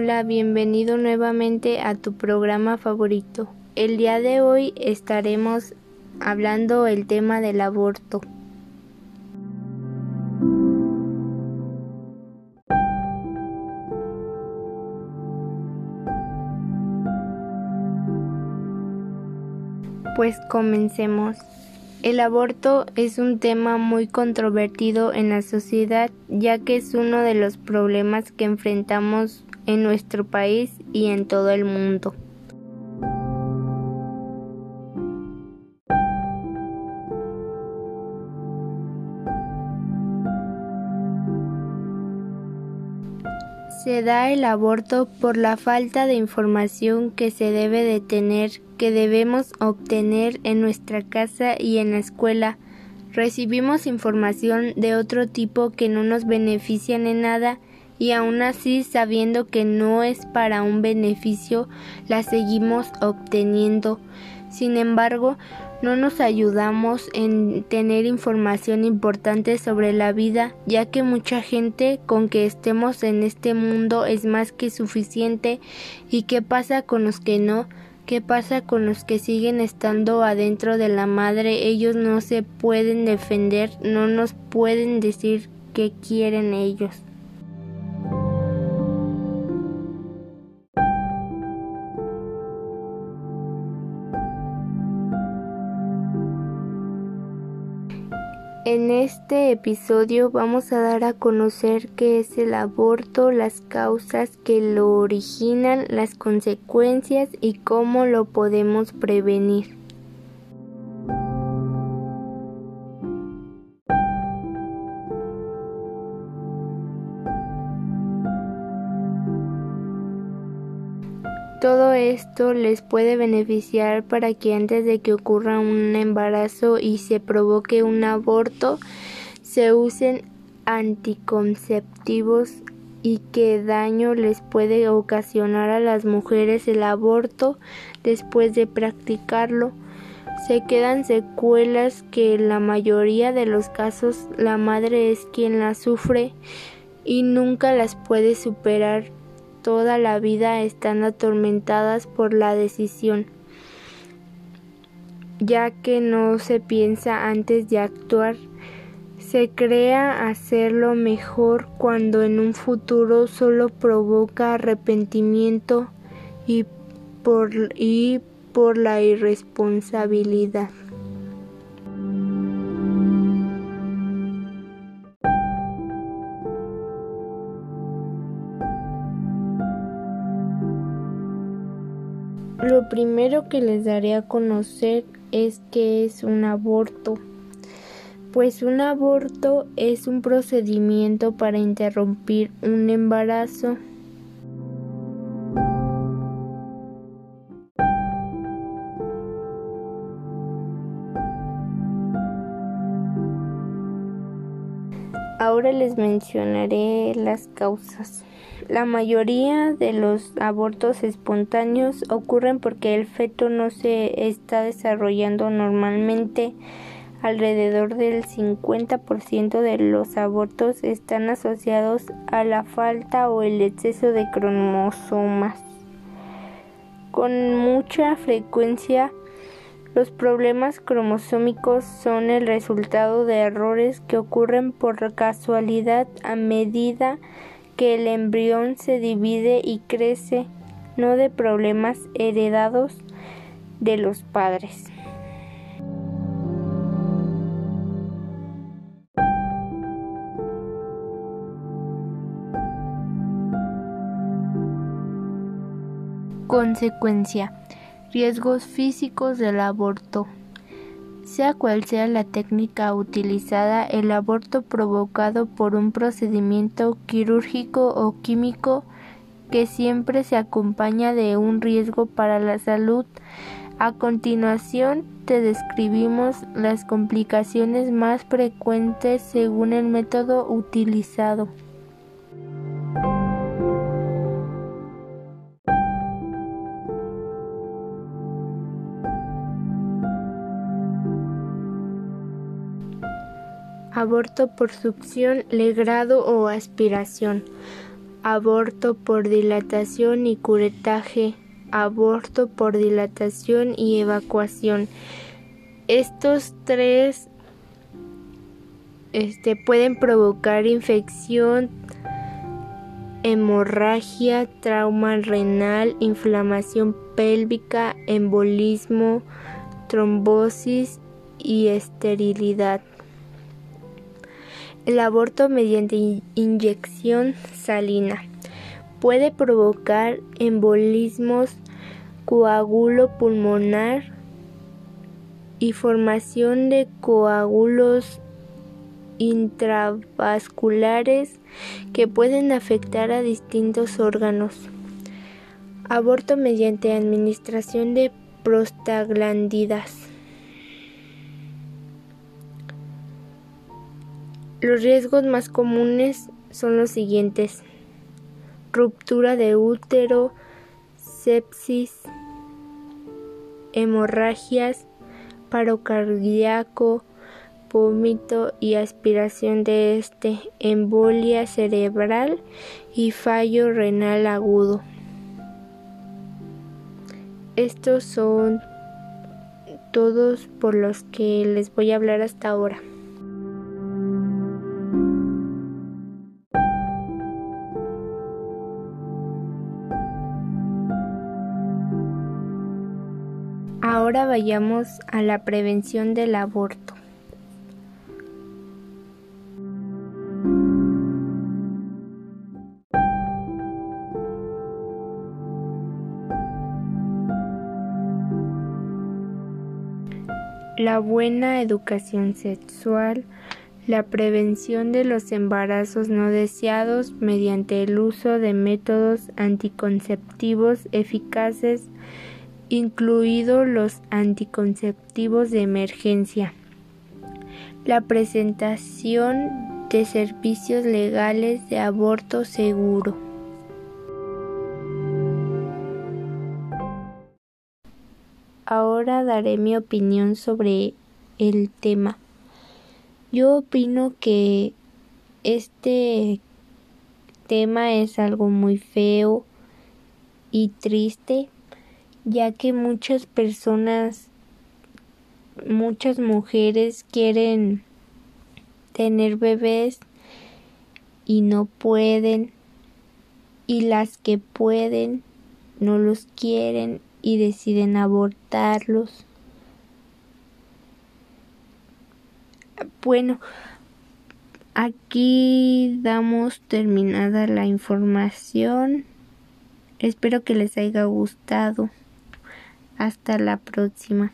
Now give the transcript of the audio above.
Hola, bienvenido nuevamente a tu programa favorito. El día de hoy estaremos hablando el tema del aborto. Pues comencemos. El aborto es un tema muy controvertido en la sociedad ya que es uno de los problemas que enfrentamos en nuestro país y en todo el mundo. Se da el aborto por la falta de información que se debe de tener, que debemos obtener en nuestra casa y en la escuela. Recibimos información de otro tipo que no nos benefician en nada y aún así sabiendo que no es para un beneficio, la seguimos obteniendo. Sin embargo, no nos ayudamos en tener información importante sobre la vida, ya que mucha gente con que estemos en este mundo es más que suficiente. ¿Y qué pasa con los que no? ¿Qué pasa con los que siguen estando adentro de la madre? Ellos no se pueden defender, no nos pueden decir qué quieren ellos. En este episodio vamos a dar a conocer qué es el aborto, las causas que lo originan, las consecuencias y cómo lo podemos prevenir. Todo esto les puede beneficiar para que antes de que ocurra un embarazo y se provoque un aborto, se usen anticonceptivos y qué daño les puede ocasionar a las mujeres el aborto después de practicarlo. Se quedan secuelas que en la mayoría de los casos la madre es quien las sufre y nunca las puede superar toda la vida están atormentadas por la decisión, ya que no se piensa antes de actuar. Se crea hacerlo mejor cuando en un futuro solo provoca arrepentimiento y por, y por la irresponsabilidad. Lo primero que les daré a conocer es que es un aborto. Pues un aborto es un procedimiento para interrumpir un embarazo. Ahora les mencionaré las causas. La mayoría de los abortos espontáneos ocurren porque el feto no se está desarrollando normalmente. Alrededor del 50% de los abortos están asociados a la falta o el exceso de cromosomas. Con mucha frecuencia, los problemas cromosómicos son el resultado de errores que ocurren por casualidad a medida que el embrión se divide y crece, no de problemas heredados de los padres. Consecuencia. Riesgos físicos del aborto. Sea cual sea la técnica utilizada, el aborto provocado por un procedimiento quirúrgico o químico que siempre se acompaña de un riesgo para la salud. A continuación te describimos las complicaciones más frecuentes según el método utilizado. Aborto por succión, legrado o aspiración, aborto por dilatación y curetaje, aborto por dilatación y evacuación. Estos tres este, pueden provocar infección, hemorragia, trauma renal, inflamación pélvica, embolismo, trombosis y esterilidad. El aborto mediante inyección salina puede provocar embolismos, coágulo pulmonar y formación de coágulos intravasculares que pueden afectar a distintos órganos. Aborto mediante administración de prostaglandidas. Los riesgos más comunes son los siguientes. Ruptura de útero, sepsis, hemorragias, paro cardíaco, vómito y aspiración de este, embolia cerebral y fallo renal agudo. Estos son todos por los que les voy a hablar hasta ahora. Ahora vayamos a la prevención del aborto. La buena educación sexual, la prevención de los embarazos no deseados mediante el uso de métodos anticonceptivos eficaces incluidos los anticonceptivos de emergencia, la presentación de servicios legales de aborto seguro. Ahora daré mi opinión sobre el tema. Yo opino que este tema es algo muy feo y triste ya que muchas personas, muchas mujeres quieren tener bebés y no pueden y las que pueden no los quieren y deciden abortarlos. Bueno, aquí damos terminada la información. Espero que les haya gustado. Hasta la próxima.